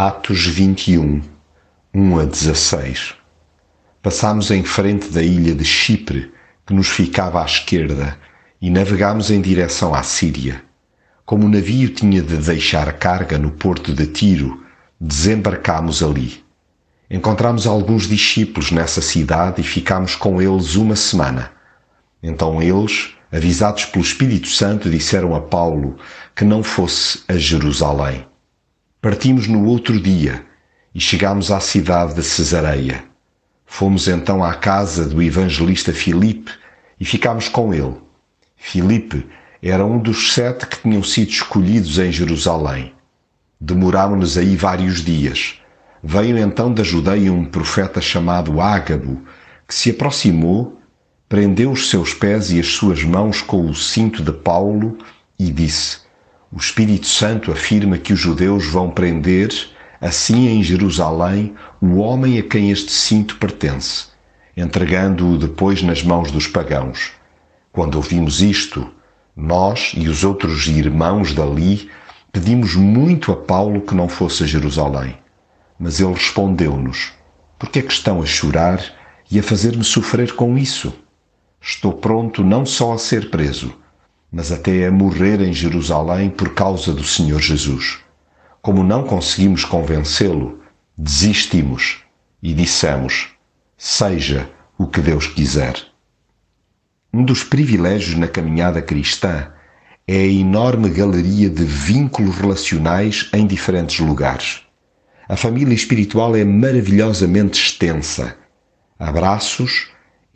Atos 21, 1 a 16 Passámos em frente da ilha de Chipre, que nos ficava à esquerda, e navegámos em direção à Síria. Como o navio tinha de deixar carga no porto de Tiro, desembarcámos ali. Encontramos alguns discípulos nessa cidade e ficámos com eles uma semana. Então eles, avisados pelo Espírito Santo, disseram a Paulo que não fosse a Jerusalém. Partimos no outro dia e chegámos à cidade de Cesareia. Fomos então à casa do evangelista Filipe e ficámos com ele. Filipe era um dos sete que tinham sido escolhidos em Jerusalém. Demorámos-nos aí vários dias. Veio então da Judeia um profeta chamado Ágabo, que se aproximou, prendeu os seus pés e as suas mãos com o cinto de Paulo e disse: o Espírito Santo afirma que os judeus vão prender, assim em Jerusalém, o homem a quem este cinto pertence, entregando-o depois nas mãos dos pagãos. Quando ouvimos isto, nós e os outros irmãos dali pedimos muito a Paulo que não fosse a Jerusalém. Mas ele respondeu-nos: Por que é que estão a chorar e a fazer-me sofrer com isso? Estou pronto não só a ser preso, mas até a morrer em Jerusalém por causa do Senhor Jesus. Como não conseguimos convencê-lo, desistimos e dissemos: Seja o que Deus quiser. Um dos privilégios na caminhada cristã é a enorme galeria de vínculos relacionais em diferentes lugares. A família espiritual é maravilhosamente extensa. Abraços,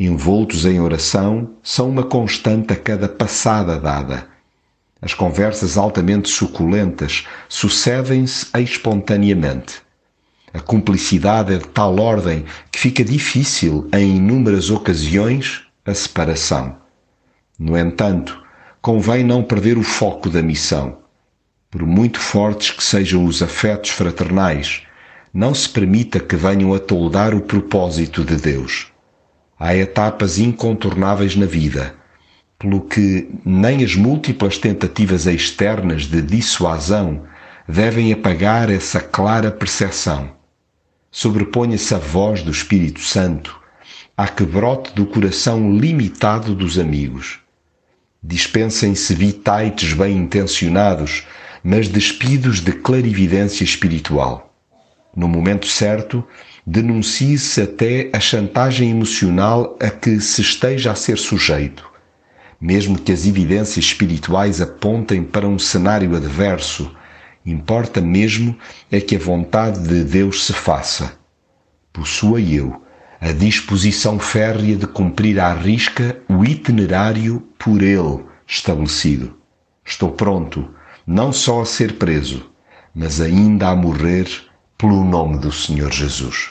envoltos em oração, são uma constante a cada passada dada. As conversas altamente suculentas sucedem-se espontaneamente. A cumplicidade é de tal ordem que fica difícil, em inúmeras ocasiões, a separação. No entanto, convém não perder o foco da missão. Por muito fortes que sejam os afetos fraternais, não se permita que venham a toldar o propósito de Deus há etapas incontornáveis na vida, pelo que nem as múltiplas tentativas externas de dissuasão devem apagar essa clara percepção. Sobreponha-se a voz do Espírito Santo a que brote do coração limitado dos amigos. Dispensem-se vitaites bem intencionados, mas despidos de clarividência espiritual. No momento certo, denuncie-se até a chantagem emocional a que se esteja a ser sujeito. Mesmo que as evidências espirituais apontem para um cenário adverso, importa mesmo é que a vontade de Deus se faça. Possua eu a disposição férrea de cumprir à risca o itinerário por ele estabelecido. Estou pronto, não só a ser preso, mas ainda a morrer pelo nome do Senhor Jesus.